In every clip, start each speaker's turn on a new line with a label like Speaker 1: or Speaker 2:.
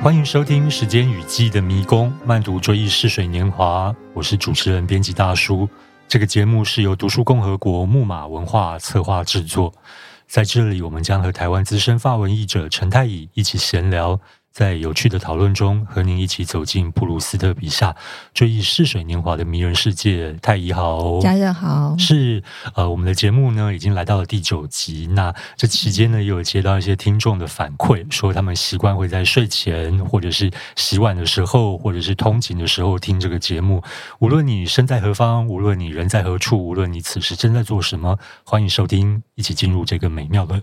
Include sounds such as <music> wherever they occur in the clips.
Speaker 1: 欢迎收听《时间与记忆的迷宫》，慢读追忆似水年华。我是主持人编辑大叔。这个节目是由读书共和国木马文化策划制作。在这里，我们将和台湾资深发文译者陈太乙一起闲聊。在有趣的讨论中，和您一起走进普鲁斯特笔下追忆逝水年华的迷人世界。太乙好，
Speaker 2: 家人好，
Speaker 1: 是呃，我们的节目呢已经来到了第九集。那这期间呢，也有接到一些听众的反馈，说他们习惯会在睡前，或者是洗碗的时候，或者是通勤的时候听这个节目。无论你身在何方，无论你人在何处，无论你此时正在做什么，欢迎收听，一起进入这个美妙的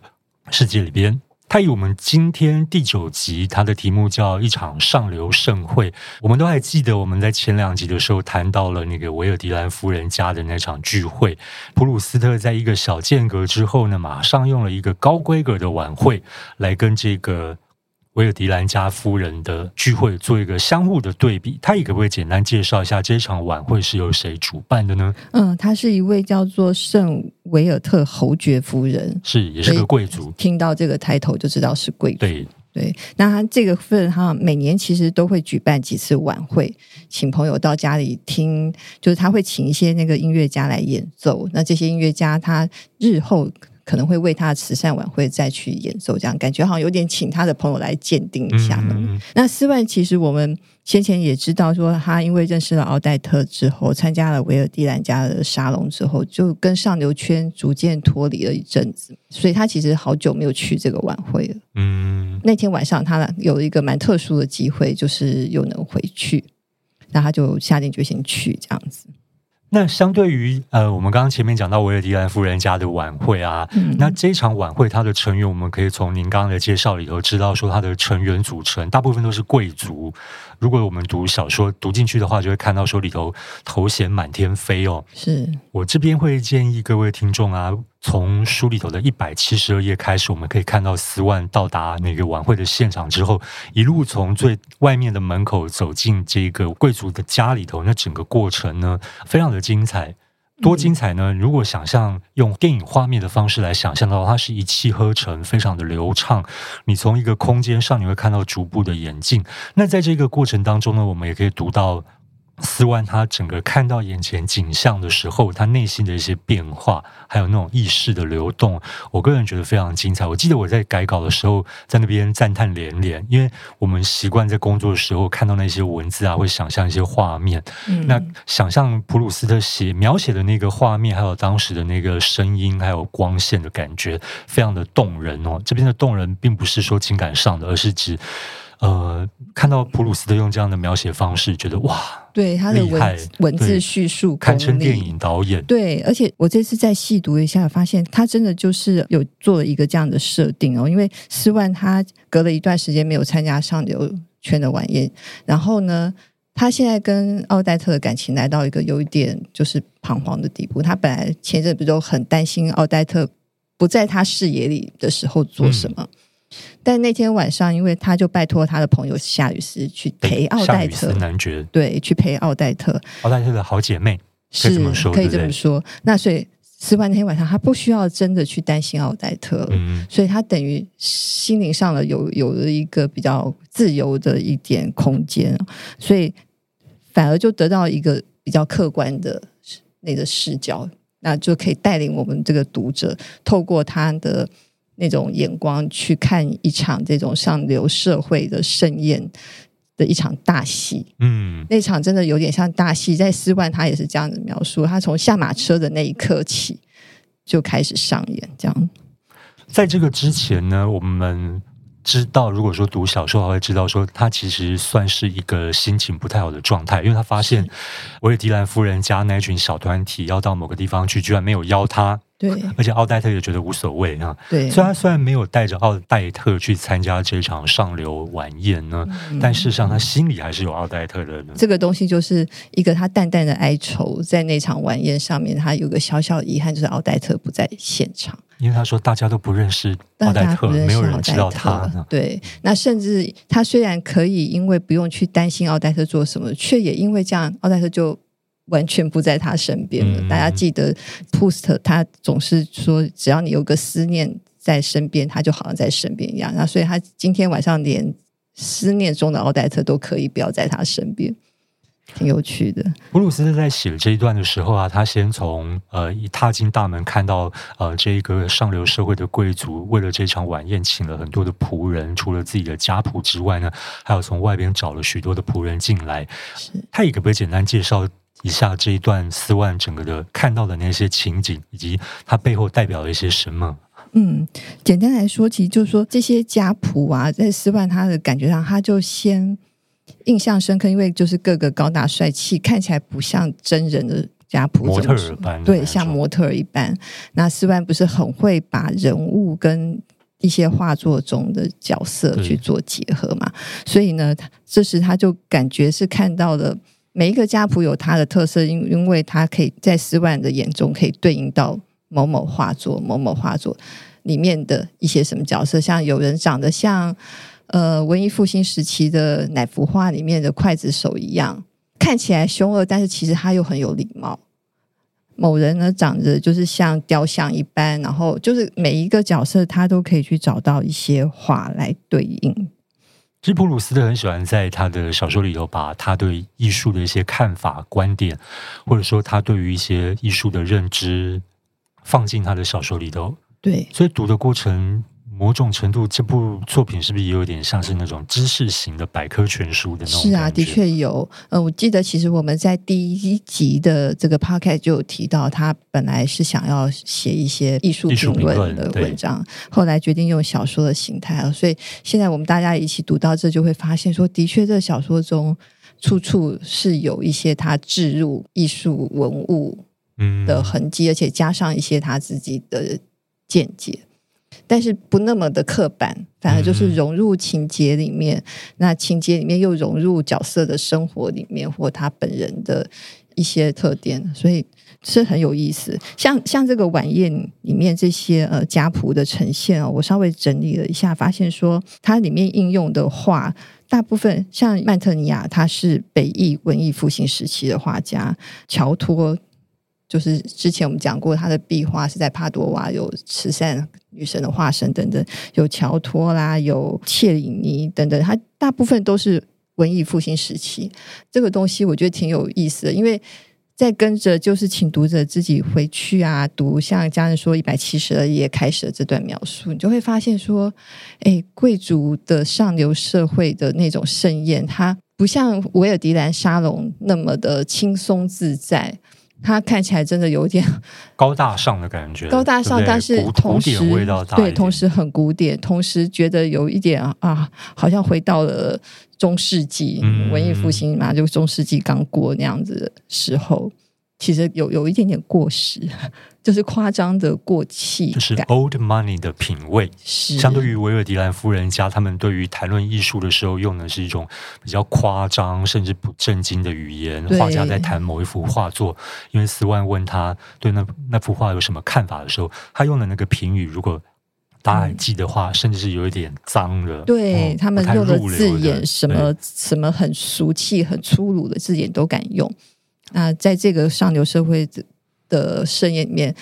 Speaker 1: 世界里边。他以，我们今天第九集，他的题目叫《一场上流盛会》。我们都还记得，我们在前两集的时候谈到了那个维尔迪兰夫人家的那场聚会。普鲁斯特在一个小间隔之后呢，马上用了一个高规格的晚会来跟这个。维尔迪兰家夫人的聚会做一个相互的对比，他也可不可以简单介绍一下这场晚会是由谁主办的呢？
Speaker 2: 嗯，她是一位叫做圣维尔特侯爵夫人，
Speaker 1: 是也是个贵族。
Speaker 2: 听到这个抬头就知道是贵族。
Speaker 1: 对
Speaker 2: 对，那他这个夫人哈，每年其实都会举办几次晚会，请朋友到家里听，就是他会请一些那个音乐家来演奏。那这些音乐家他日后。可能会为他的慈善晚会再去演奏，这样感觉好像有点请他的朋友来鉴定一下。嗯、那斯万其实我们先前也知道，说他因为认识了奥黛特之后，参加了维尔蒂兰家的沙龙之后，就跟上流圈逐渐脱离了一阵子，所以他其实好久没有去这个晚会了。嗯，那天晚上他有一个蛮特殊的机会，就是又能回去，那他就下定决心去这样子。
Speaker 1: 那相对于呃，我们刚刚前面讲到维尔迪兰夫人家的晚会啊，嗯、那这场晚会它的成员，我们可以从您刚刚的介绍里头知道，说它的成员组成大部分都是贵族。如果我们读小说读进去的话，就会看到说里头头衔满天飞哦。
Speaker 2: 是
Speaker 1: 我这边会建议各位听众啊，从书里头的一百七十二页开始，我们可以看到斯万到达那个晚会的现场之后，一路从最外面的门口走进这个贵族的家里头，那整个过程呢，非常的精彩。多精彩呢？如果想象用电影画面的方式来想象的话，它是一气呵成，非常的流畅。你从一个空间上，你会看到逐步的演进。那在这个过程当中呢，我们也可以读到。斯万他整个看到眼前景象的时候，他内心的一些变化，还有那种意识的流动，我个人觉得非常精彩。我记得我在改稿的时候，在那边赞叹连连，因为我们习惯在工作的时候看到那些文字啊，会想象一些画面。嗯、那想象普鲁斯特写描写的那个画面，还有当时的那个声音，还有光线的感觉，非常的动人哦。这边的动人，并不是说情感上的，而是指。呃，看到普鲁斯特用这样的描写方式，觉得哇，
Speaker 2: 对他的文害文字叙述
Speaker 1: 堪称电影导演。
Speaker 2: 对，而且我这次再细读一下，发现他真的就是有做了一个这样的设定哦。因为斯万他隔了一段时间没有参加上流圈的晚宴，然后呢，他现在跟奥黛特的感情来到一个有一点就是彷徨的地步。他本来前阵子都很担心奥黛特不在他视野里的时候做什么。嗯但那天晚上，因为他就拜托他的朋友夏雨斯去陪奥黛特，
Speaker 1: 男爵。
Speaker 2: 对，去陪奥黛特，
Speaker 1: 奥黛特的好姐妹，可以这么说，
Speaker 2: 可以这么说。那所以斯万那天晚上，他不需要真的去担心奥黛特，嗯，所以他等于心灵上了有有了一个比较自由的一点空间，所以反而就得到一个比较客观的那个视角，那就可以带领我们这个读者透过他的。那种眼光去看一场这种上流社会的盛宴的一场大戏，嗯，那场真的有点像大戏。在斯万他也是这样子描述，他从下马车的那一刻起就开始上演。这样，
Speaker 1: 在这个之前呢，我们知道，如果说读小说，还会知道说他其实算是一个心情不太好的状态，因为他发现维尔迪兰夫人家那群小团体要到某个地方去，居然没有邀他。
Speaker 2: 对，
Speaker 1: 而且奥黛特也觉得无所谓啊。
Speaker 2: 对，
Speaker 1: 虽然虽然没有带着奥黛特去参加这场上流晚宴呢，嗯、但事实上他心里还是有奥黛特的。
Speaker 2: 这个东西就是一个他淡淡的哀愁，在那场晚宴上面，他有个小小的遗憾，就是奥黛特不在现场。
Speaker 1: 因为他说大家都不认识奥黛特，没有人知道他。
Speaker 2: 对，那甚至他虽然可以因为不用去担心奥黛特做什么，却也因为这样，奥黛特就。完全不在他身边了。大家记得，普鲁斯特他总是说，只要你有个思念在身边，他就好像在身边一样。那所以，他今天晚上连思念中的奥黛特都可以不要在他身边。挺有趣的。
Speaker 1: 布鲁斯特在写这一段的时候啊，他先从呃一踏进大门看到呃这一个上流社会的贵族为了这场晚宴请了很多的仆人，除了自己的家仆之外呢，还有从外边找了许多的仆人进
Speaker 2: 来。
Speaker 1: 他也可不可以简单介绍一下这一段斯万整个的看到的那些情景，以及它背后代表了一些什么？
Speaker 2: 嗯，简单来说，其实就是说这些家仆啊，在斯万他的感觉上，他就先。印象深刻，因为就是个个高大帅气，看起来不像真人的家仆，
Speaker 1: 模特儿般，
Speaker 2: 对，像模特儿一般。那斯万不是很会把人物跟一些画作中的角色去做结合嘛？所以呢，这时他就感觉是看到了每一个家谱有它的特色，因因为它可以在斯万的眼中可以对应到某某画作、某某画作里面的一些什么角色，像有人长得像。呃，文艺复兴时期的哪幅画里面的刽子手一样，看起来凶恶，但是其实他又很有礼貌。某人呢，长得就是像雕像一般，然后就是每一个角色，他都可以去找到一些画来对应。
Speaker 1: 其实普鲁斯特很喜欢在他的小说里头，把他对艺术的一些看法、观点，或者说他对于一些艺术的认知，放进他的小说里头。
Speaker 2: 对，
Speaker 1: 所以读的过程。某种程度，这部作品是不是也有点像是那种知识型的百科全书的那种？
Speaker 2: 是啊，的确有。呃，我记得其实我们在第一集的这个 podcast 就有提到，他本来是想要写一些艺术评论的文章，后来决定用小说的形态。所以现在我们大家一起读到这，就会发现说，的确，这小说中处处是有一些他置入艺术文物的痕迹，嗯，而且加上一些他自己的见解。但是不那么的刻板，反而就是融入情节里面，嗯、那情节里面又融入角色的生活里面，或他本人的一些特点，所以是很有意思。像像这个晚宴里面这些呃家谱的呈现哦，我稍微整理了一下，发现说它里面应用的画，大部分像曼特尼亚，他是北意文艺复兴时期的画家，乔托。就是之前我们讲过，他的壁画是在帕多瓦，有慈善女神的化身等等，有乔托啦，有切里尼等等，他大部分都是文艺复兴时期。这个东西我觉得挺有意思的，因为在跟着就是请读者自己回去啊读，像家人说一百七十二页开始的这段描述，你就会发现说，哎，贵族的上流社会的那种盛宴，它不像维尔迪兰沙龙那么的轻松自在。他看起来真的有点 <laughs>
Speaker 1: 高大上的感觉，
Speaker 2: 高大上，但是同时对，同时很古典，同时觉得有一点啊，好像回到了中世纪，嗯、文艺复兴嘛，就中世纪刚过那样子的时候。其实有有一点点过时，<laughs> 就是夸张的过气，
Speaker 1: 就是 old money 的品味。
Speaker 2: 是
Speaker 1: 相对于维尔迪兰夫人家，他们对于谈论艺术的时候，用的是一种比较夸张甚至不正经的语言。画家在谈某一幅画作，因为斯万问他对那那幅画有什么看法的时候，他用的那个评语，如果大家还记得的话，嗯、甚至是有一点脏的。
Speaker 2: 对、嗯、他们用的字眼，什
Speaker 1: 么
Speaker 2: 什么很俗气、很粗鲁的字眼都敢用。那在这个上流社会的盛宴里面，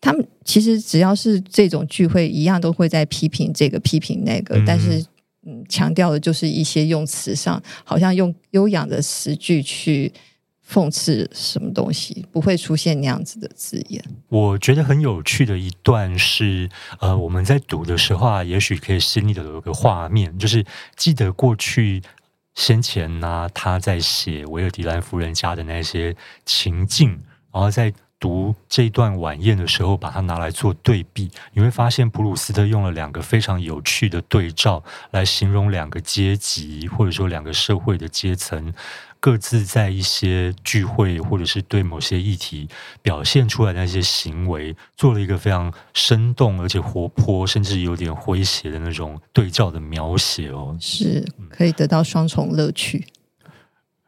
Speaker 2: 他们其实只要是这种聚会，一样都会在批评这个、批评那个，嗯、但是嗯，强调的就是一些用词上，好像用优雅的词句去讽刺什么东西，不会出现那样子的字眼。
Speaker 1: 我觉得很有趣的一段是，呃，我们在读的时候啊，也许可以心里的有个画面，就是记得过去。先前呢、他在写维尔迪兰夫人家的那些情境，然后在读这段晚宴的时候，把它拿来做对比，你会发现普鲁斯特用了两个非常有趣的对照来形容两个阶级，或者说两个社会的阶层。各自在一些聚会，或者是对某些议题表现出来的那些行为，做了一个非常生动而且活泼，甚至有点诙谐的那种对照的描写哦，
Speaker 2: 是可以得到双重乐趣。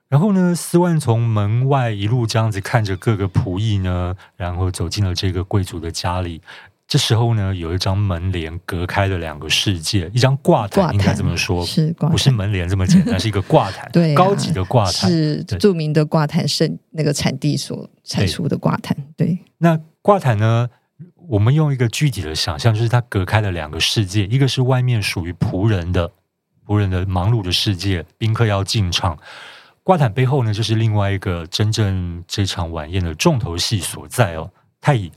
Speaker 1: 然后呢，斯万从门外一路这样子看着各个仆役呢，然后走进了这个贵族的家里。这时候呢，有一张门帘隔开了两个世界，一张挂毯，应该这么说，
Speaker 2: 是
Speaker 1: 不是门帘这么简单？是一个挂毯，<laughs>
Speaker 2: 对、啊，
Speaker 1: 高级的挂毯，
Speaker 2: 是著名的挂毯圣那个产地所产出的挂毯。对，对
Speaker 1: 那挂毯呢，我们用一个具体的想象，就是它隔开了两个世界，一个是外面属于仆人的仆人的忙碌的世界，宾客要进场。挂毯背后呢，就是另外一个真正这场晚宴的重头戏所在哦。太乙，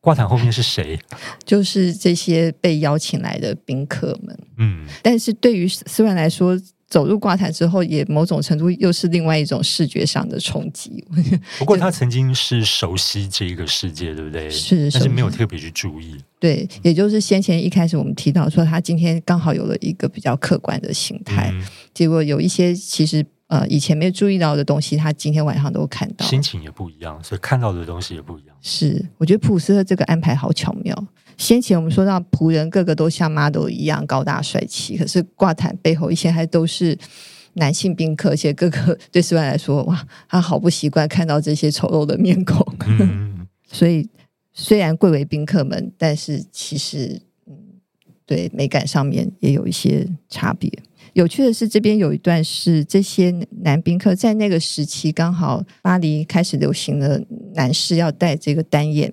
Speaker 1: 挂毯后面是谁？
Speaker 2: 就是这些被邀请来的宾客们。
Speaker 1: 嗯，
Speaker 2: 但是对于斯文来说，走入挂毯之后，也某种程度又是另外一种视觉上的冲击。<laughs>
Speaker 1: 不过他曾经是熟悉这一个世界，对不对？
Speaker 2: 是，
Speaker 1: 但是没有特别去注意。
Speaker 2: 对，也就是先前一开始我们提到说，他今天刚好有了一个比较客观的形态，嗯、结果有一些其实。呃，以前没有注意到的东西，他今天晚上都看到，
Speaker 1: 心情也不一样，所以看到的东西也不一样。
Speaker 2: 是，我觉得普鲁斯特这个安排好巧妙。先前我们说到仆人个个都像 model 一样高大帅气，可是挂毯背后一些还都是男性宾客，而且个个对斯万来说，哇，他好不习惯看到这些丑陋的面孔。嗯、<laughs> 所以虽然贵为宾客们，但是其实，嗯，对美感上面也有一些差别。有趣的是，这边有一段是这些男宾客在那个时期，刚好巴黎开始流行了，男士要戴这个单眼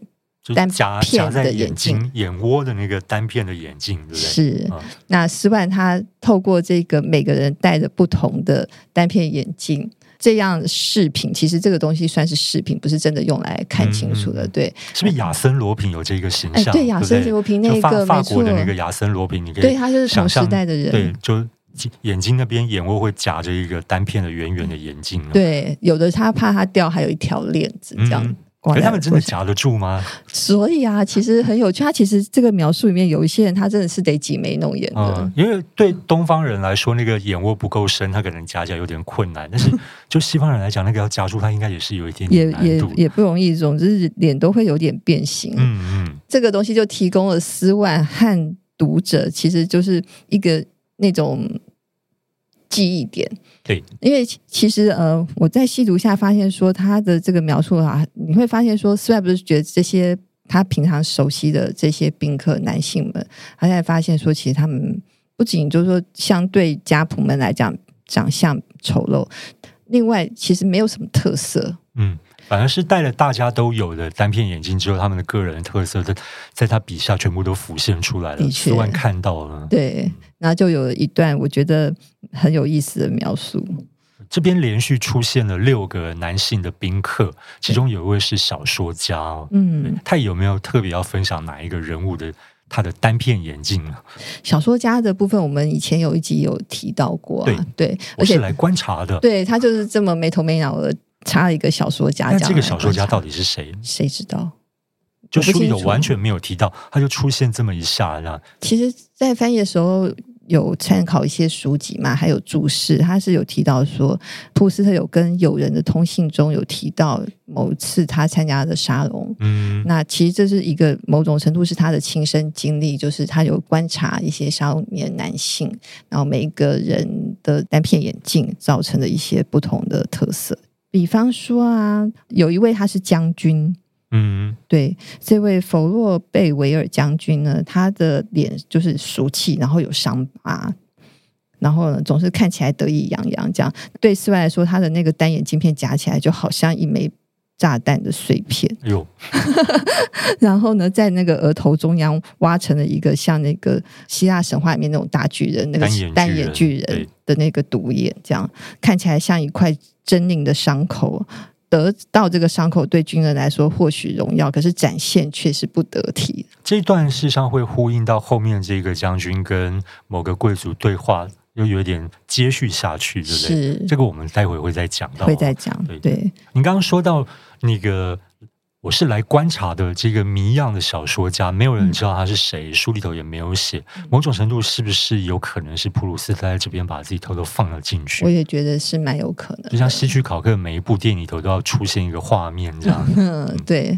Speaker 2: 单片的眼镜，
Speaker 1: 眼窝的那个单片的眼镜，对不对？
Speaker 2: 是。那斯万他透过这个每个人戴着不同的单片眼镜，这样饰品，其实这个东西算是饰品，不是真的用来看清楚的。对，
Speaker 1: 是不是亚森罗平有这个形象？
Speaker 2: 对，亚森罗平那个
Speaker 1: 法国的那个亚森罗平，你可以
Speaker 2: 对他就是同时代的人，
Speaker 1: 对，就。眼睛那边眼窝会夹着一个单片的圆圆的眼镜，
Speaker 2: 对，有的他怕它掉，还有一条链子这样。嗯、
Speaker 1: 可是他们真的夹得住吗？
Speaker 2: 所以啊，其实很有趣。他其实这个描述里面有一些人，他真的是得挤眉弄眼的、嗯。
Speaker 1: 因为对东方人来说，那个眼窝不够深，他可能夹起来有点困难。但是 <laughs> 就西方人来讲，那个要夹住，他应该也是有一点
Speaker 2: 也也也不容易。总之，脸都会有点变形。嗯嗯，这个东西就提供了斯万和读者，其实就是一个那种。记忆点，
Speaker 1: 对，
Speaker 2: 因为其实呃，我在细读下发现说他的这个描述啊，你会发现说，斯万不是觉得这些他平常熟悉的这些宾客男性们，他才发现说，其实他们不仅就是说相对家仆们来讲长相丑陋，另外其实没有什么特色，
Speaker 1: 嗯。反而是戴了大家都有的单片眼镜之后，他们的个人特色在在他笔下全部都浮现出来了。斯万看到了，
Speaker 2: 对，然后就有一段我觉得很有意思的描述。
Speaker 1: 这边连续出现了六个男性的宾客，其中有一位是小说家。嗯，他有没有特别要分享哪一个人物的他的单片眼镜呢？
Speaker 2: 小说家的部分，我们以前有一集有提到过，啊。
Speaker 1: 对，
Speaker 2: 对，
Speaker 1: 我是来观察的。
Speaker 2: 对，他就是这么没头没脑的。插了一个小说家，
Speaker 1: 那这个小说家到底是谁？
Speaker 2: 谁知道？
Speaker 1: 就书里有完全没有提到，他就出现这么一下，这样。
Speaker 2: 其实，在翻译的时候有参考一些书籍嘛，还有注释，他是有提到说，普鲁斯特有跟友人的通信中有提到某次他参加的沙龙。嗯，那其实这是一个某种程度是他的亲身经历，就是他有观察一些沙龙里面的男性，然后每一个人的单片眼镜造成的一些不同的特色。比方说啊，有一位他是将军，嗯，对，这位弗洛贝维尔将军呢，他的脸就是俗气，然后有伤疤，然后呢总是看起来得意洋洋，这样。对斯外来说，他的那个单眼镜片夹起来就好像一枚炸弹的碎片，哎呦，<laughs> 然后呢，在那个额头中央挖成了一个像那个希腊神话里面那种大巨人那个单眼巨人的那个独眼，这样看起来像一块。狰狞的伤口，得到这个伤口对军人来说或许荣耀，可是展现却是不得
Speaker 1: 体。这段事实上会呼应到后面这个将军跟某个贵族对话，又有点接续下去，对不对？是这个我们待会会再讲到，
Speaker 2: 会再讲。对，对
Speaker 1: 你刚刚说到那个。我是来观察的这个谜样的小说家，没有人知道他是谁，嗯、书里头也没有写。某种程度是不是有可能是普鲁斯特在这边把自己偷偷放了进去？
Speaker 2: 我也觉得是蛮有可能。
Speaker 1: 就像希区考克每一部电影里头都要出现一个画面这样。<laughs>
Speaker 2: 嗯，对。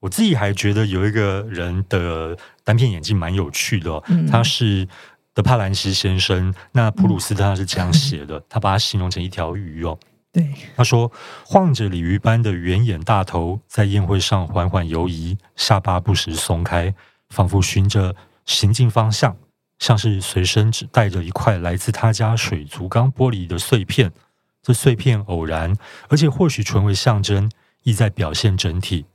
Speaker 1: 我自己还觉得有一个人的单片眼镜蛮有趣的，嗯、他是德帕兰西先生。那普鲁斯特他是这样写的，嗯、他把它形容成一条鱼哦。
Speaker 2: 对，
Speaker 1: 他说，晃着鲤鱼般的圆眼大头，在宴会上缓缓游移，下巴不时松开，仿佛寻着行进方向，像是随身只带着一块来自他家水族缸玻璃的碎片。这碎片偶然，而且或许纯为象征，意在表现整体，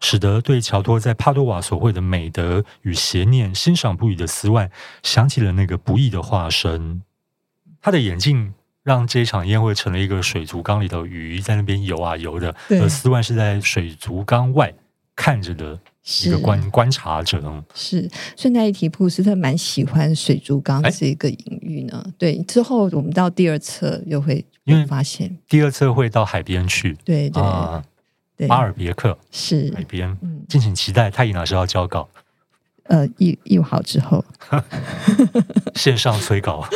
Speaker 1: 使得对乔托在帕多瓦所绘的美德与邪念欣赏不已的斯万，想起了那个不义的化身。他的眼镜让这一场宴会成了一个水族缸里头鱼在那边游啊游的，而斯万是在水族缸外看着的一个观
Speaker 2: 是
Speaker 1: 观察者。
Speaker 2: 是，顺带一提，普鲁斯特蛮喜欢水族缸这个隐喻呢。欸、对，之后我们到第二册又会因为发现，
Speaker 1: 第二册会到海边去，
Speaker 2: 对对，
Speaker 1: 啊、
Speaker 2: 对
Speaker 1: 巴尔别克
Speaker 2: 是
Speaker 1: 海边，
Speaker 2: 嗯，
Speaker 1: 敬请期待。太乙老师要交稿，
Speaker 2: 呃，译译好之后，<laughs>
Speaker 1: 线上催稿。<laughs>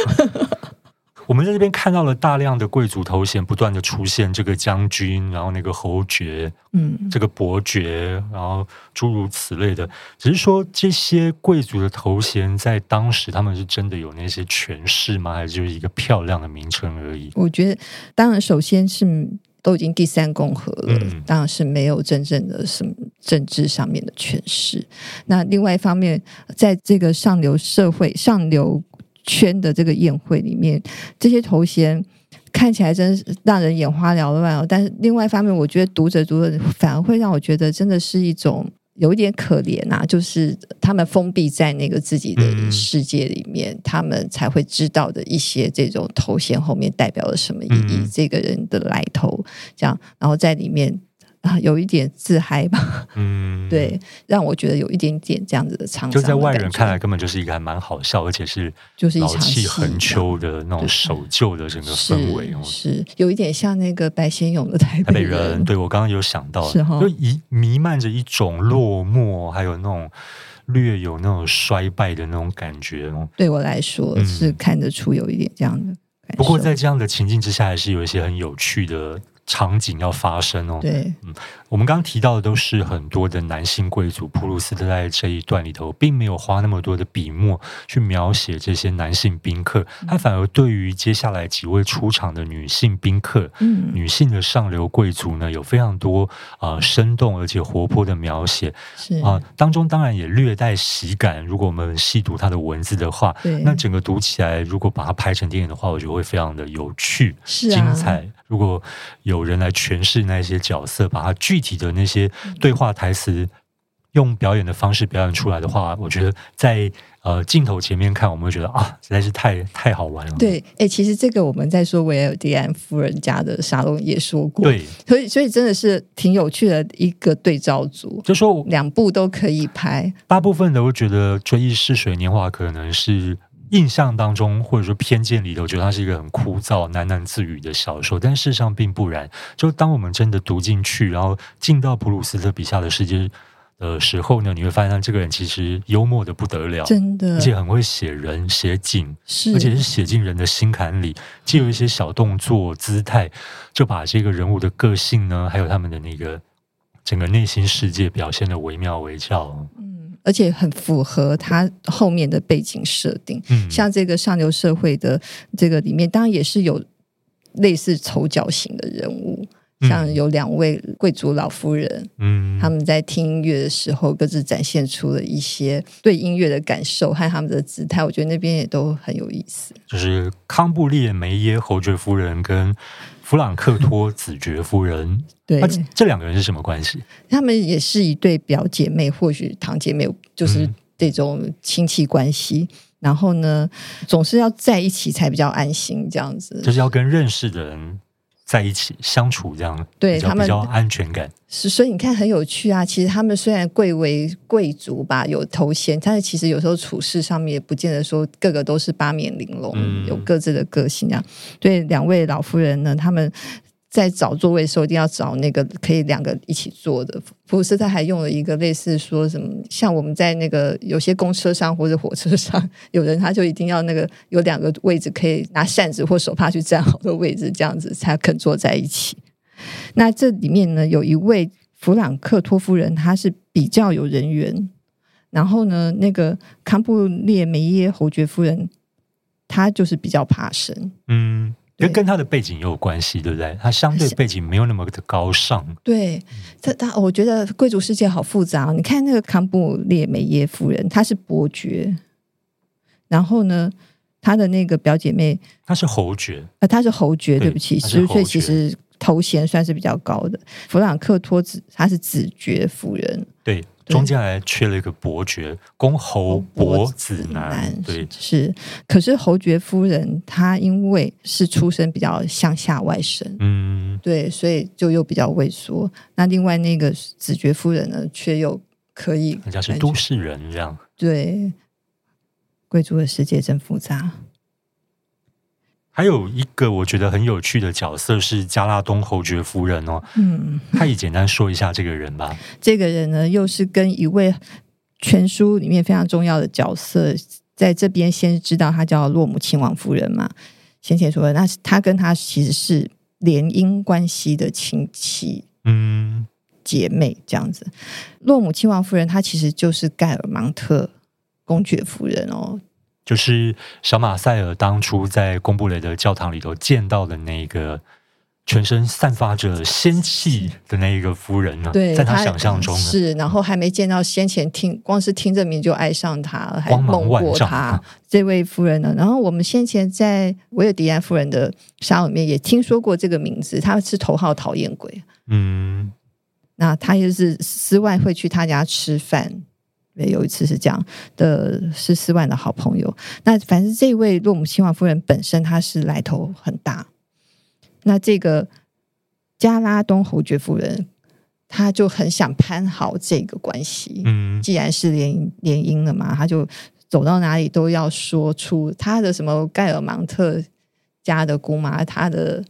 Speaker 1: 我们在这边看到了大量的贵族头衔不断的出现，这个将军，然后那个侯爵，
Speaker 2: 嗯，
Speaker 1: 这个伯爵，然后诸如此类的。只是说这些贵族的头衔在当时他们是真的有那些权势吗？还是就是一个漂亮的名称而已？
Speaker 2: 我觉得，当然，首先是都已经第三共和了，
Speaker 1: 嗯、
Speaker 2: 当然是没有真正的什么政治上面的权势。那另外一方面，在这个上流社会上流。圈的这个宴会里面，这些头衔看起来真是让人眼花缭乱哦。但是另外一方面，我觉得读者读着反而会让我觉得真的是一种有一点可怜啊，就是他们封闭在那个自己的世界里面，嗯、他们才会知道的一些这种头衔后面代表了什么意义，嗯、这个人的来头，这样，然后在里面。啊，有一点自嗨吧，嗯，<laughs> 对，让我觉得有一点点这样子的沧桑的，
Speaker 1: 就在外人看来根本就是一个还蛮好笑，而且是
Speaker 2: 就是一场
Speaker 1: 老气横秋的那种守旧的整个氛围，
Speaker 2: 是，是有一点像那个白先勇的台北人。
Speaker 1: 对我刚刚有想到，就一弥漫着一种落寞，还有那种略有那种衰败的那种感觉。
Speaker 2: 对我来说是看得出有一点这样的感觉。
Speaker 1: 不过在这样的情境之下，还是有一些很有趣的。场景要发生哦，
Speaker 2: 对，
Speaker 1: 嗯，我们刚刚提到的都是很多的男性贵族，普鲁斯特在这一段里头并没有花那么多的笔墨去描写这些男性宾客，他反而对于接下来几位出场的女性宾客，嗯，女性的上流贵族呢，有非常多啊、呃、生动而且活泼的描写，
Speaker 2: 是。
Speaker 1: 啊、呃，当中当然也略带喜感。如果我们细读他的文字的话，
Speaker 2: 对，
Speaker 1: 那整个读起来，如果把它拍成电影的话，我觉得会非常的有趣、
Speaker 2: 是啊、
Speaker 1: 精彩。如果有人来诠释那些角色，把他具体的那些对话台词用表演的方式表演出来的话，我觉得在呃镜头前面看，我们会觉得啊，实在是太太好玩了。
Speaker 2: 对，哎、欸，其实这个我们在说维尔迪安夫人家的沙龙也说过，
Speaker 1: 对，
Speaker 2: 所以所以真的是挺有趣的一个对照组，
Speaker 1: 就说
Speaker 2: 两部都可以拍。
Speaker 1: 大部分的我觉得《追忆似水年华》可能是。印象当中，或者说偏见里头，我觉得它是一个很枯燥、喃喃自语的小说，但事实上并不然。就当我们真的读进去，然后进到普鲁斯特笔下的世界的时候呢，你会发现，这个人其实幽默的不得了，
Speaker 2: 真的，
Speaker 1: 而且很会写人、写景，
Speaker 2: 是，
Speaker 1: 而且是写进人的心坎里，既有一些小动作、姿态，就把这个人物的个性呢，还有他们的那个整个内心世界表现得惟妙惟肖。
Speaker 2: 而且很符合他后面的背景设定，嗯，像这个上流社会的这个里面，当然也是有类似丑角型的人物，嗯、像有两位贵族老夫人，嗯，他们在听音乐的时候，各自展现出了一些对音乐的感受和他们的姿态，我觉得那边也都很有意思。
Speaker 1: 就是康布列梅耶侯爵夫人跟弗朗克托子爵夫人。
Speaker 2: 对，
Speaker 1: 啊、这两个人是什么关系？
Speaker 2: 他们也是一对表姐妹，或许堂姐妹，就是这种亲戚关系。嗯、然后呢，总是要在一起才比较安心，这样子。
Speaker 1: 就是要跟认识的人在一起相处，这样
Speaker 2: 对他们
Speaker 1: 比较安全感。
Speaker 2: 是，所以你看很有趣啊。其实他们虽然贵为贵族吧，有头衔，但是其实有时候处事上面也不见得说个个都是八面玲珑，嗯、有各自的个性啊。对，两位老夫人呢，他们。在找座位的时候，一定要找那个可以两个一起坐的。普鲁斯特还用了一个类似说什么，像我们在那个有些公车上或者火车上，有人他就一定要那个有两个位置可以拿扇子或手帕去站好的位置，这样子才肯坐在一起。那这里面呢，有一位弗朗克托夫人，她是比较有人缘。然后呢，那个康布列梅耶侯爵夫人，她就是比较怕生。嗯。
Speaker 1: 跟跟他的背景也有关系，对不对？他相对背景没有那么的高尚。
Speaker 2: 对，他他，我觉得贵族世界好复杂。你看那个康布列梅耶夫人，她是伯爵，然后呢，她的那个表姐妹，
Speaker 1: 她是侯爵，
Speaker 2: 呃，她是侯爵，对不起，十岁其实头衔算是比较高的。弗朗克托子，她是子爵夫人，
Speaker 1: 对，中间还缺了一个伯爵，公侯伯子男。对，
Speaker 2: 是。可是侯爵夫人她因为是出身比较向下外省，嗯，对，所以就又比较畏缩。那另外那个子爵夫人呢，却又可以，
Speaker 1: 人家是都市人这样。
Speaker 2: 对，贵族的世界真复杂。
Speaker 1: 还有一个我觉得很有趣的角色是加拉东侯爵夫人哦，嗯，可以简单说一下这个人吧。
Speaker 2: 这个人呢，又是跟一位全书里面非常重要的角色，在这边先知道他叫洛姆亲王夫人嘛。先前说的，那是他跟他其实是联姻关系的亲戚，嗯，姐妹这样子。洛姆亲王夫人，她其实就是盖尔芒特公爵夫人哦。
Speaker 1: 就是小马塞尔当初在贡布雷的教堂里头见到的那个全身散发着仙气的那一个夫人呢？
Speaker 2: 对，
Speaker 1: 在他想象中
Speaker 2: 是，然后还没见到先前听，光是听这名就爱上他了，还梦过他这位夫人呢。然后我们先前在维尔迪安夫人的沙里面也听说过这个名字，他是头号讨厌鬼。嗯，那他就是私外会去他家吃饭。有一次是这样的，是斯万的好朋友。那反正这位洛姆亲王夫人本身她是来头很大。那这个加拉东侯爵夫人，她就很想攀好这个关系。嗯，既然是联联姻了嘛，她就走到哪里都要说出她的什么盖尔芒特家的姑妈，她的。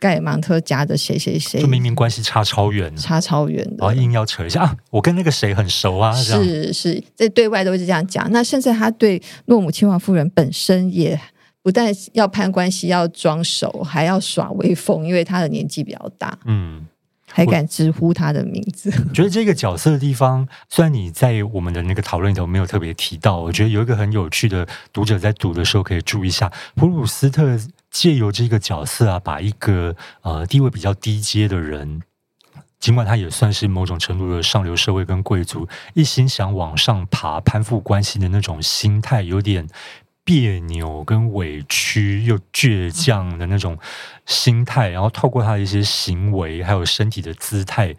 Speaker 2: 盖尔芒特家的谁谁谁，
Speaker 1: 就明明关系差超远，
Speaker 2: 差超远的，
Speaker 1: 然后硬要扯一下啊！我跟那个谁很熟啊，
Speaker 2: 是是，这对外都是这样讲。那甚至他对洛姆亲王夫人本身也不但要攀关系，要装熟，还要耍威风，因为他的年纪比较大，嗯，还敢直呼他的名字。<laughs>
Speaker 1: 觉得这个角色的地方，虽然你在我们的那个讨论里头没有特别提到，我觉得有一个很有趣的，读者在读的时候可以注意一下，普鲁斯特。借由这个角色啊，把一个呃地位比较低阶的人，尽管他也算是某种程度的上流社会跟贵族，一心想往上爬、攀附关系的那种心态，有点别扭跟委屈又倔强的那种心态，然后透过他的一些行为还有身体的姿态，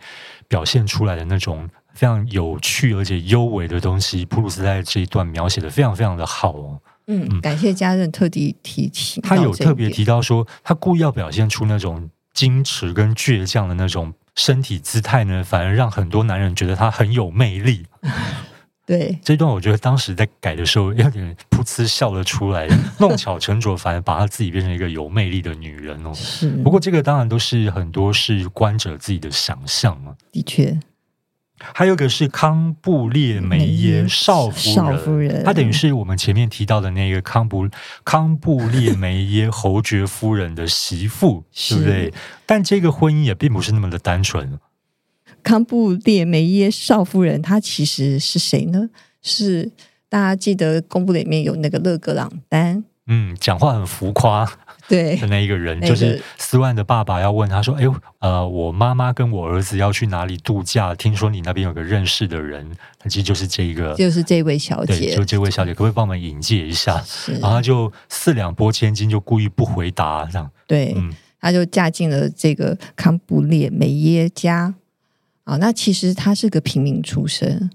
Speaker 1: 表现出来的那种非常有趣而且优微的东西，普鲁斯在这一段描写的非常非常的好哦。
Speaker 2: 嗯，感谢家人特地提起。
Speaker 1: 他有特别提到说，他故意要表现出那种矜持跟倔强的那种身体姿态呢，反而让很多男人觉得他很有魅力。<laughs>
Speaker 2: 对，
Speaker 1: 这段我觉得当时在改的时候，有点噗嗤笑了出来，<laughs> 弄巧成拙，反而把他自己变成一个有魅力的女人哦。是，不过这个当然都是很多是观者自己的想象嘛。
Speaker 2: 的确。
Speaker 1: 还有一个是康布列梅耶少夫人，少夫人，她等于是我们前面提到的那个康布 <laughs> 康布列梅耶侯爵夫人的媳妇，对不对？但这个婚姻也并不是那么的单纯。
Speaker 2: 康布列梅耶少夫人，她其实是谁呢？是大家记得公布里面有那个勒格朗丹，
Speaker 1: 嗯，讲话很浮夸。
Speaker 2: 对
Speaker 1: 的那一个人，就是斯万的爸爸要问他说：“哎呦，呃，我妈妈跟我儿子要去哪里度假？听说你那边有个认识的人，那其实就是这一个，
Speaker 2: 就是这位小姐，
Speaker 1: 就这位小姐，可不可以帮我们引荐一下？”然后他就四两拨千斤，就故意不回答这样。
Speaker 2: 对，嗯，他就嫁进了这个康布列梅耶家。啊，那其实他是个平民出身，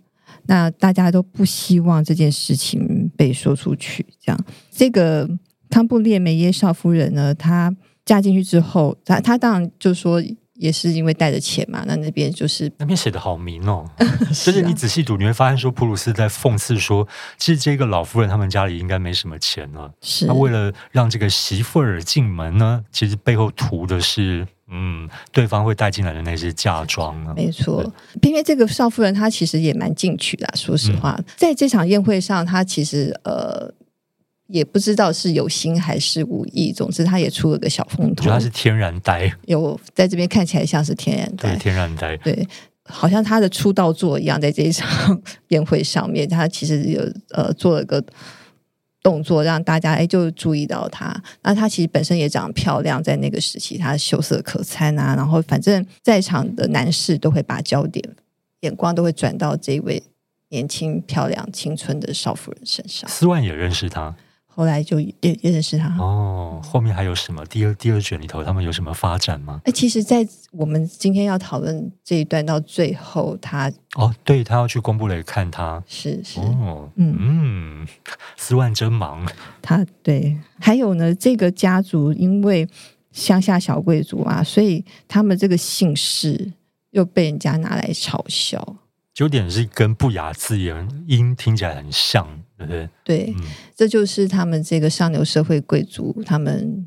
Speaker 2: 那大家都不希望这件事情被说出去。这样，这个。康布列梅耶少夫人呢，她嫁进去之后，她她当然就说也是因为带着钱嘛。那那边就是
Speaker 1: 那边写的好明哦，<laughs> 就是你仔细读，你会发现说普鲁斯在讽刺说，其实这个老夫人他们家里应该没什么钱了。
Speaker 2: 是，
Speaker 1: 他为了让这个媳妇儿进门呢，其实背后图的是嗯，对方会带进来的那些嫁妆啊。
Speaker 2: 没错，偏偏这个少夫人她其实也蛮进取的，说实话，嗯、在这场宴会上，她其实呃。也不知道是有心还是无意，总之他也出了个小风头。
Speaker 1: 主要是天然呆，
Speaker 2: 有在这边看起来像是天然呆，
Speaker 1: 对，天然呆，
Speaker 2: 对，好像他的出道作一样，在这一场 <laughs> 宴会上面，他其实有呃做了个动作，让大家哎就注意到他。那他其实本身也长得漂亮，在那个时期他秀色可餐啊，然后反正在场的男士都会把焦点眼光都会转到这位年轻漂亮青春的少夫人身上。
Speaker 1: 斯万也认识他。
Speaker 2: 后来就也也认识他。
Speaker 1: 哦，后面还有什么？第二第二卷里头他们有什么发展吗？
Speaker 2: 哎，其实，在我们今天要讨论这一段到最后，他
Speaker 1: 哦，对他要去公布雷看他，
Speaker 2: 是是
Speaker 1: 哦，嗯嗯，斯万真忙。
Speaker 2: 他对，还有呢，这个家族因为乡下小贵族啊，所以他们这个姓氏又被人家拿来嘲笑。
Speaker 1: 有点是跟不雅字眼音听起来很像，对不对？
Speaker 2: 对，嗯、这就是他们这个上流社会贵族他们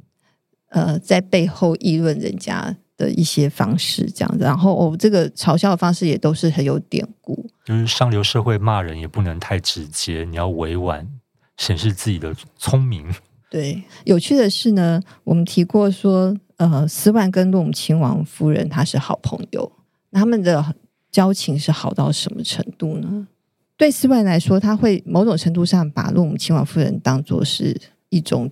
Speaker 2: 呃在背后议论人家的一些方式，这样子。然后哦，这个嘲笑的方式也都是很有典故。
Speaker 1: 就是上流社会骂人也不能太直接，你要委婉显示自己的聪明。
Speaker 2: 对，有趣的是呢，我们提过说，呃，斯万跟洛姆亲王夫人他是好朋友，他们的。交情是好到什么程度呢？对斯万来说，他会某种程度上把洛姆亲王夫人当做是一种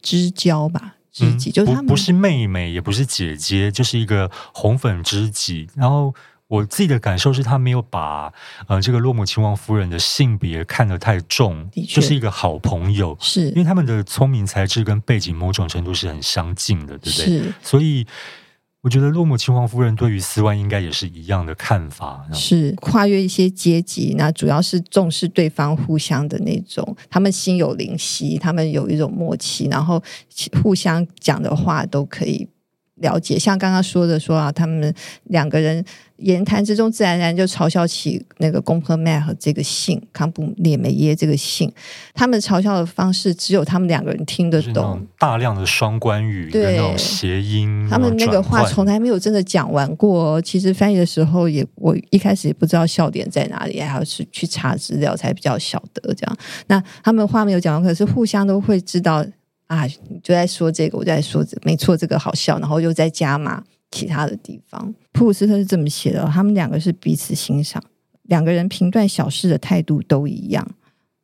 Speaker 2: 知交吧，知己，嗯、就是他们
Speaker 1: 不，不是妹妹，也不是姐姐，就是一个红粉知己。然后我自己的感受是他没有把呃这个洛姆亲王夫人的性别看得太重，的确，就是一个好朋友，
Speaker 2: 是因
Speaker 1: 为他们的聪明才智跟背景某种程度是很相近的，对不对？
Speaker 2: 是，
Speaker 1: 所以。我觉得洛姆亲王夫人对于斯万应该也是一样的看法，
Speaker 2: 是跨越一些阶级，那主要是重视对方互相的那种，他们心有灵犀，他们有一种默契，然后互相讲的话都可以。了解，像刚刚说的说啊，他们两个人言谈之中，自然而然就嘲笑起那个公婆麦和这个姓康布列梅耶这个姓。他们嘲笑的方式，只有他们两个人听得懂。
Speaker 1: 大量的双关语，
Speaker 2: 对那种
Speaker 1: 谐音。
Speaker 2: 他们那个话从来没有真的讲完过。其实翻译的时候也，我一开始也不知道笑点在哪里，还要去去查资料才比较晓得这样。那他们话没有讲完，可是互相都会知道。啊，就在说这个，我就在说这，没错，这个好笑，然后又在加码其他的地方。普鲁斯特是这么写的，他们两个是彼此欣赏，两个人评断小事的态度都一样，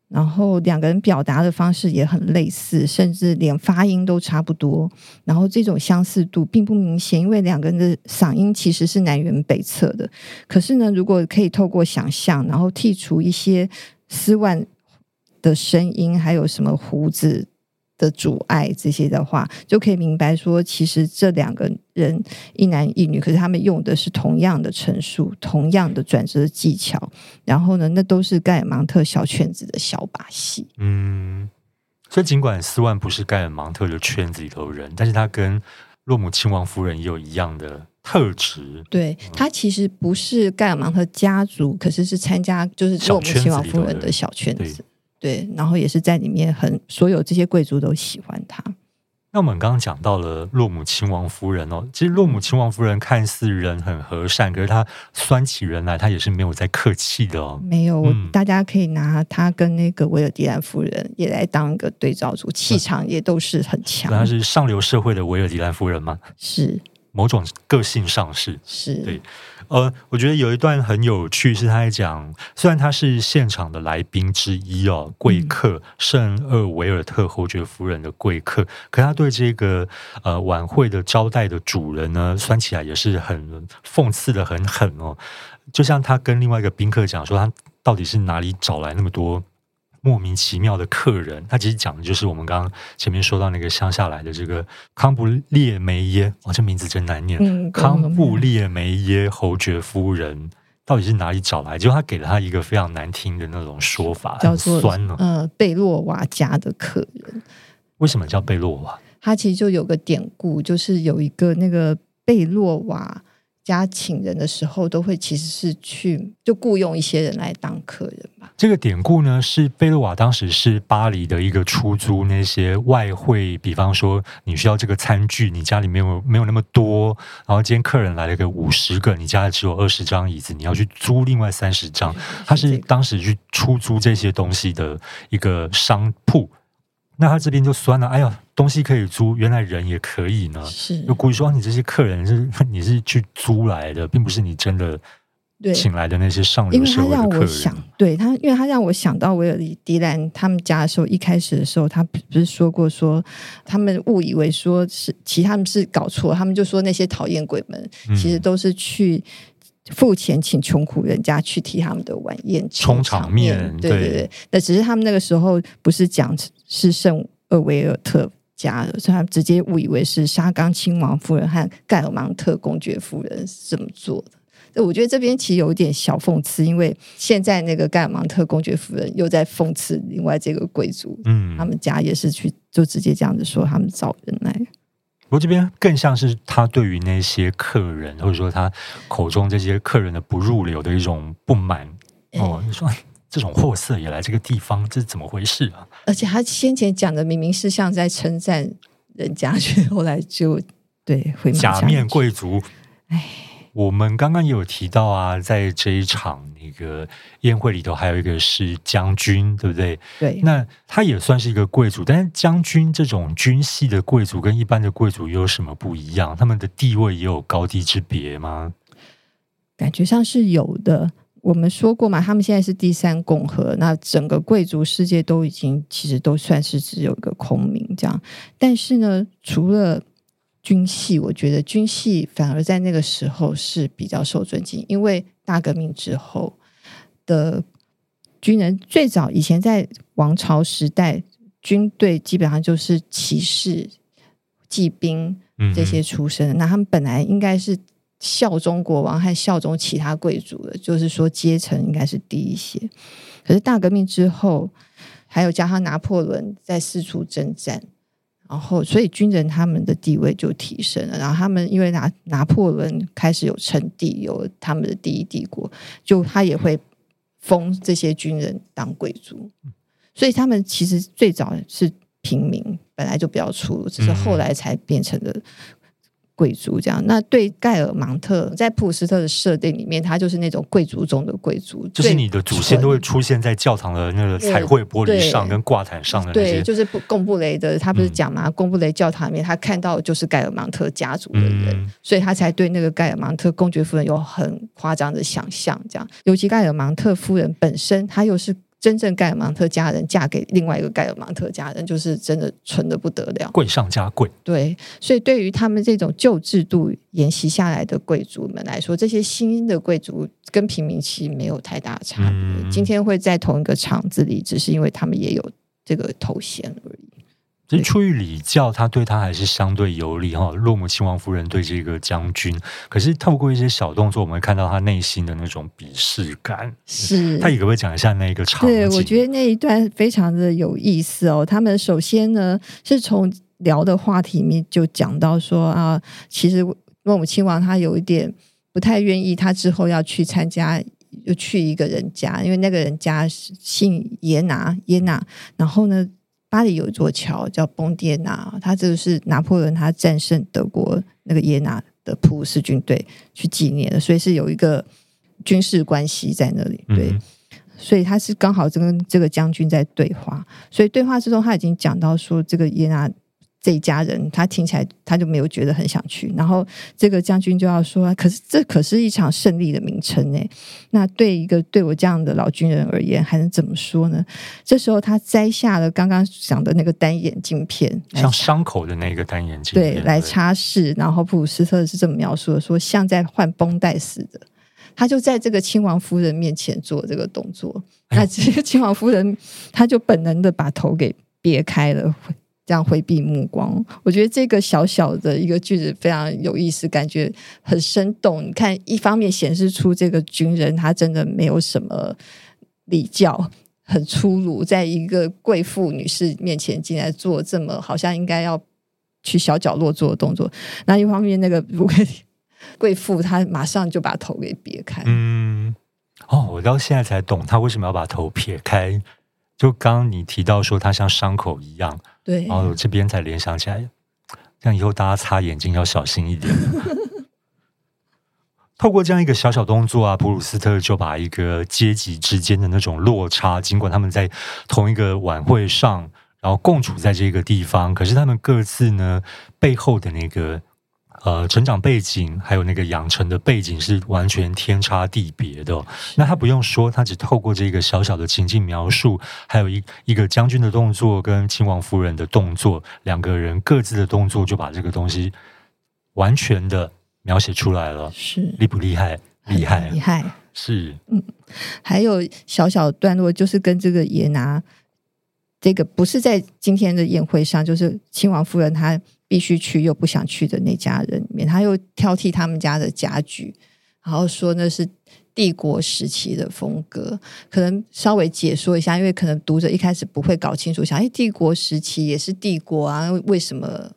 Speaker 2: 然后两个人表达的方式也很类似，甚至连发音都差不多。然后这种相似度并不明显，因为两个人的嗓音其实是南辕北辙的。可是呢，如果可以透过想象，然后剔除一些斯万的声音，还有什么胡子。的阻碍这些的话，就可以明白说，其实这两个人一男一女，可是他们用的是同样的陈述，同样的转折技巧。然后呢，那都是盖尔芒特小圈子的小把戏。
Speaker 1: 嗯，所以尽管斯万不是盖尔芒特的圈子里头人，但是他跟洛姆亲王夫人也有一样的特质。
Speaker 2: 对，他其实不是盖尔芒特家族，可是是参加就是洛姆亲王夫人的小圈子。对，然后也是在里面很所有这些贵族都喜欢他。
Speaker 1: 那我们刚刚讲到了洛姆亲王夫人哦，其实洛姆亲王夫人看似人很和善，可是她酸起人来，她也是没有在客气的哦。
Speaker 2: 没有，嗯、大家可以拿她跟那个维尔迪兰夫人也来当一个对照组，气场也都是很强。
Speaker 1: 她是上流社会的维尔迪兰夫人吗？
Speaker 2: 是。
Speaker 1: 某种个性上是
Speaker 2: 是
Speaker 1: 对，呃，我觉得有一段很有趣，是他在讲，虽然他是现场的来宾之一哦，贵客圣厄维尔特侯爵夫人的贵客，可他对这个呃晚会的招待的主人呢，算起来也是很讽刺的很狠哦，就像他跟另外一个宾客讲说，他到底是哪里找来那么多。莫名其妙的客人，他其实讲的就是我们刚刚前面说到那个乡下来的这个康布列梅耶，哇，这名字真难念。嗯、康布列梅耶侯爵夫人到底是哪里找来？结果他给了他一个非常难听的那种说法，叫做酸呢。
Speaker 2: 呃，贝洛瓦家的客人。
Speaker 1: 为什么叫贝洛瓦？
Speaker 2: 他其实就有个典故，就是有一个那个贝洛瓦。家请人的时候，都会其实是去就雇佣一些人来当客人吧。
Speaker 1: 这个典故呢，是贝洛瓦当时是巴黎的一个出租那些外汇，比方说你需要这个餐具，你家里没有没有那么多，然后今天客人来了个五十个，你家里只有二十张椅子，你要去租另外三十张，他是当时去出租这些东西的一个商铺。那他这边就酸了，哎呀，东西可以租，原来人也可以呢。
Speaker 2: 是，
Speaker 1: 就故意说你这些客人是 <laughs> 你是去租来的，并不是你真的请来的那些上流社会的客人。因为他让我想，
Speaker 2: 对他，因为他让我想到维尔迪兰他们家的时候，一开始的时候，他不是说过说他们误以为说是，其实他们是搞错，他们就说那些讨厌鬼们其实都是去。付钱请穷苦人家去替他们的晚宴充场面，
Speaker 1: 对对对。
Speaker 2: 那只是他们那个时候不是讲是圣厄维尔特家的，所以他直接误以为是沙冈亲王夫人和盖尔芒特公爵夫人这么做的。我觉得这边其实有一点小讽刺，因为现在那个盖尔芒特公爵夫人又在讽刺另外这个贵族，嗯，他们家也是去就直接这样子说他们找人来。
Speaker 1: 不过这边更像是他对于那些客人，或者说他口中这些客人的不入流的一种不满。哦，你说这种货色也来这个地方，这是怎么回事啊？
Speaker 2: 而且他先前讲的明明是像在称赞人家，却后来就对回
Speaker 1: 假面贵族，哎。我们刚刚也有提到啊，在这一场那个宴会里头，还有一个是将军，对不对？
Speaker 2: 对。
Speaker 1: 那他也算是一个贵族，但是将军这种军系的贵族跟一般的贵族又有什么不一样？他们的地位也有高低之别吗？
Speaker 2: 感觉上是有的。我们说过嘛，他们现在是第三共和，那整个贵族世界都已经其实都算是只有一个空名这样。但是呢，除了军系，我觉得军系反而在那个时候是比较受尊敬，因为大革命之后的军人，最早以前在王朝时代，军队基本上就是骑士、骑兵这些出身的，嗯、那他们本来应该是效忠国王和效忠其他贵族的，就是说阶层应该是低一些。可是大革命之后，还有加上拿破仑在四处征战。然后，所以军人他们的地位就提升了。然后他们因为拿拿破仑开始有称帝，有他们的第一帝国，就他也会封这些军人当贵族。所以他们其实最早是平民，本来就比较粗鲁，只是后来才变成了。贵族这样，那对盖尔芒特在普鲁斯特的设定里面，他就是那种贵族中的贵族，
Speaker 1: 就是你的祖先都会出现在教堂的那个彩绘玻璃上跟挂毯上的那些。
Speaker 2: 对，就是贡布雷的，他不是讲吗？贡、嗯、布雷教堂里面，他看到就是盖尔芒特家族的人，嗯、所以他才对那个盖尔芒特公爵夫人有很夸张的想象。这样，尤其盖尔芒特夫人本身，她又是。真正盖尔芒特家人嫁给另外一个盖尔芒特家人，就是真的纯的不得了，
Speaker 1: 贵上加贵。
Speaker 2: 对，所以对于他们这种旧制度沿袭下来的贵族们来说，这些新的贵族跟平民其实没有太大的差别。嗯、今天会在同一个场子里，只是因为他们也有这个头衔而已。
Speaker 1: 其实出于礼教，他对他还是相对有礼哈。洛姆亲王夫人对这个将军，可是透过一些小动作，我们会看到他内心的那种鄙视感。
Speaker 2: 是，
Speaker 1: 他也可不可以讲一下那个场景？
Speaker 2: 对，我觉得那一段非常的有意思哦。他们首先呢，是从聊的话题里面就讲到说啊，其实洛姆亲王他有一点不太愿意，他之后要去参加，又去一个人家，因为那个人家姓耶拿，耶拿，然后呢。巴黎有一座桥叫崩跌纳，它这个是拿破仑他战胜德国那个耶拿的普鲁士军队去纪念的，所以是有一个军事关系在那里。对，嗯、所以他是刚好跟这个将军在对话，所以对话之中他已经讲到说这个耶拿。这一家人，他听起来他就没有觉得很想去。然后这个将军就要说：“可是这可是一场胜利的名称呢。那对一个对我这样的老军人而言，还能怎么说呢？”这时候他摘下了刚刚讲的那个单眼镜片，
Speaker 1: 像伤口的那个单眼镜片，
Speaker 2: 对，来擦拭。然后普鲁斯特是这么描述的：说像在换绷带似的。他就在这个亲王夫人面前做这个动作。那这个亲王夫人，他就本能的把头给别开了。这样回避目光，我觉得这个小小的一个句子非常有意思，感觉很生动。你看，一方面显示出这个军人他真的没有什么礼教，很粗鲁，在一个贵妇女士面前竟然做这么好像应该要去小角落做的动作。<laughs> 那一方面，那个贵贵妇她马上就把头给别开。
Speaker 1: 嗯，哦，我到现在才懂他为什么要把头撇开。就刚你提到说他像伤口一样。
Speaker 2: 对，
Speaker 1: 然后这边才联想起来，这样以后大家擦眼睛要小心一点。<laughs> 透过这样一个小小动作啊，普鲁斯特就把一个阶级之间的那种落差，尽管他们在同一个晚会上，然后共处在这个地方，可是他们各自呢背后的那个。呃，成长背景还有那个养成的背景是完全天差地别的。那他不用说，他只透过这个小小的情境描述，还有一一个将军的动作跟亲王夫人的动作，两个人各自的动作就把这个东西完全的描写出来了。
Speaker 2: 是
Speaker 1: 厉不厉害？厉害，
Speaker 2: 厉害。
Speaker 1: 是，
Speaker 2: 嗯，还有小小段落就是跟这个也拿。这个不是在今天的宴会上，就是亲王夫人她必须去又不想去的那家人里面，他又挑剔他们家的家具，然后说那是帝国时期的风格，可能稍微解说一下，因为可能读者一开始不会搞清楚，想哎，帝国时期也是帝国啊，为什么？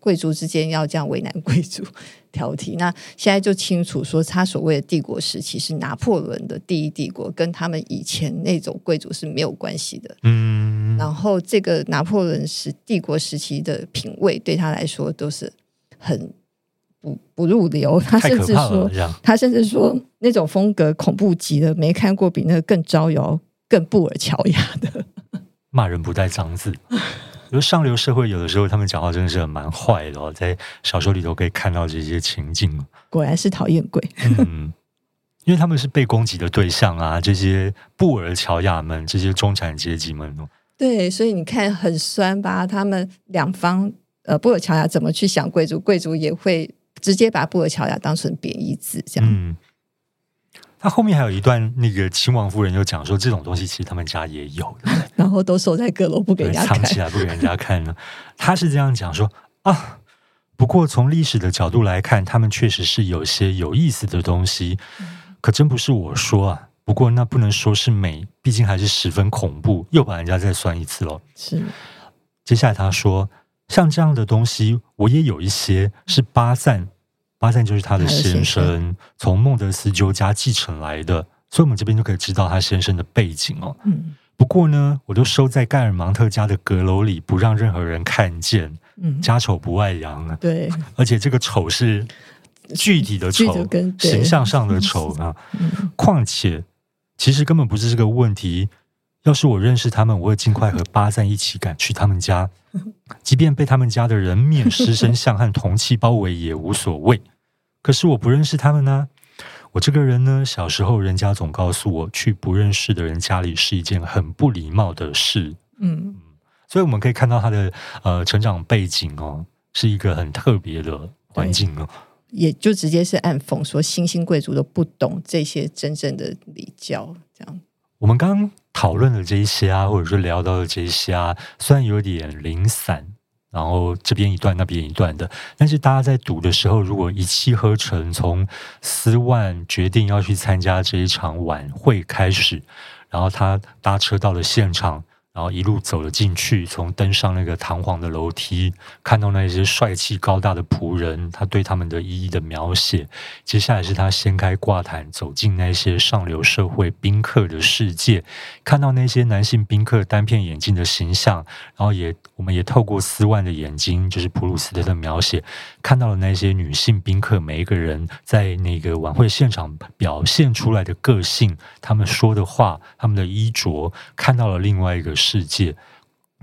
Speaker 2: 贵族之间要这样为难贵族 <laughs> 挑剔，那现在就清楚说，他所谓的帝国时期是拿破仑的第一帝国，跟他们以前那种贵族是没有关系的。嗯，然后这个拿破仑时帝国时期的品味，对他来说都是很不不入流。他甚至说，他甚至说那种风格恐怖极了，没看过比那个更招摇、更布尔乔亚的。<laughs>
Speaker 1: 骂人不带脏字。就上流社会有的时候，他们讲话真的是蛮坏的哦，在小说里头可以看到这些情境。
Speaker 2: 果然是讨厌鬼。
Speaker 1: 嗯，因为他们是被攻击的对象啊，这些布尔乔亚们，这些中产阶级们。
Speaker 2: 对，所以你看很酸吧？他们两方，呃，布尔乔亚怎么去想贵族？贵族也会直接把布尔乔亚当成贬义字，这样。嗯
Speaker 1: 他后面还有一段，那个亲王夫人又讲说，这种东西其实他们家也有的，<laughs>
Speaker 2: 然后都收在阁楼不给人家看，
Speaker 1: 藏起来不给人家看呢。他是这样讲说啊，不过从历史的角度来看，他们确实是有些有意思的东西，可真不是我说啊。不过那不能说是美，毕竟还是十分恐怖。又把人家再酸一次喽。
Speaker 2: 是，
Speaker 1: 接下来他说，像这样的东西，我也有一些是巴赞。巴赞就是他的先生，从孟德斯鸠家继承来的，所以我们这边就可以知道他先生的背景哦。嗯，不过呢，我都收在盖尔芒特家的阁楼里，不让任何人看见。嗯，家丑不外扬啊。
Speaker 2: 对，
Speaker 1: 而且这个丑是具体的丑，跟形象上的丑啊。嗯，况且，其实根本不是这个问题。要是我认识他们，我会尽快和巴赞一起赶去他们家，即便被他们家的人面狮身像和铜器包围也无所谓。可是我不认识他们呢。我这个人呢，小时候人家总告诉我，去不认识的人家里是一件很不礼貌的事。嗯，所以我们可以看到他的呃成长背景哦，是一个很特别的环境哦。
Speaker 2: 也就直接是暗讽说，新兴贵族都不懂这些真正的礼教，这样。
Speaker 1: 我们刚刚讨论的这一些啊，或者说聊到的这一些啊，虽然有点零散，然后这边一段那边一段的，但是大家在读的时候，如果一气呵成，从斯万决定要去参加这一场晚会开始，然后他搭车到了现场。然后一路走了进去，从登上那个堂皇的楼梯，看到那些帅气高大的仆人，他对他们的一一的描写。接下来是他掀开挂毯，走进那些上流社会宾客的世界，看到那些男性宾客单片眼镜的形象，然后也我们也透过斯万的眼睛，就是普鲁斯特的描写，看到了那些女性宾客每一个人在那个晚会现场表现出来的个性，他们说的话，他们的衣着，看到了另外一个。世界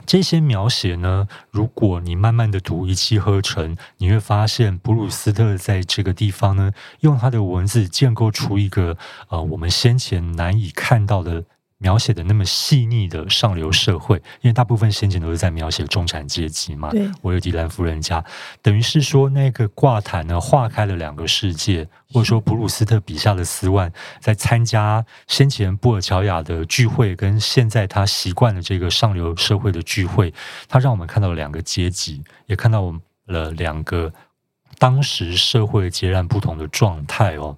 Speaker 1: 这些描写呢，如果你慢慢的读，一气呵成，你会发现布鲁斯特在这个地方呢，用他的文字建构出一个呃，我们先前难以看到的。描写的那么细腻的上流社会，因为大部分先前都是在描写中产阶级嘛。对，维尔迪兰夫人家，等于是说那个挂毯呢，划开了两个世界，或者说普鲁斯特笔下的斯万在参加先前布尔乔亚的聚会，跟现在他习惯了这个上流社会的聚会，他让我们看到了两个阶级，也看到了两个。当时社会截然不同的状态哦，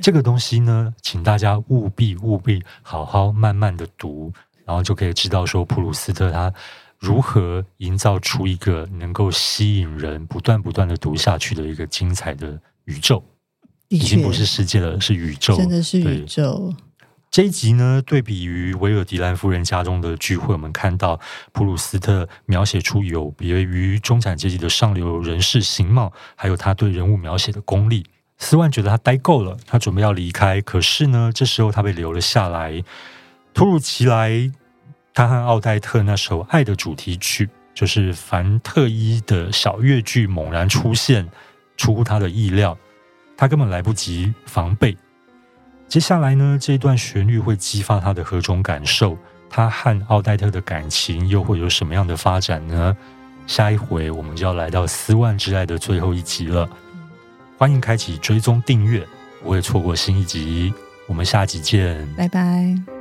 Speaker 1: 这个东西呢，请大家务必务必好好慢慢的读，然后就可以知道说普鲁斯特他如何营造出一个能够吸引人不断不断的读下去的一个精彩的宇宙，已经不是世界了，是宇宙，
Speaker 2: 真的是宇宙。
Speaker 1: 这一集呢，对比于维尔迪兰夫人家中的聚会，我们看到普鲁斯特描写出有别于中产阶级的上流人士形貌，还有他对人物描写的功力。斯万觉得他待够了，他准备要离开，可是呢，这时候他被留了下来。突如其来，他和奥黛特那首《爱》的主题曲，就是凡特伊的小乐剧猛然出现，出乎他的意料，他根本来不及防备。接下来呢，这段旋律会激发他的何种感受？他和奥黛特的感情又会有什么样的发展呢？下一回我们就要来到《斯万之爱》的最后一集了。欢迎开启追踪订阅，不会错过新一集。我们下集见，
Speaker 2: 拜拜。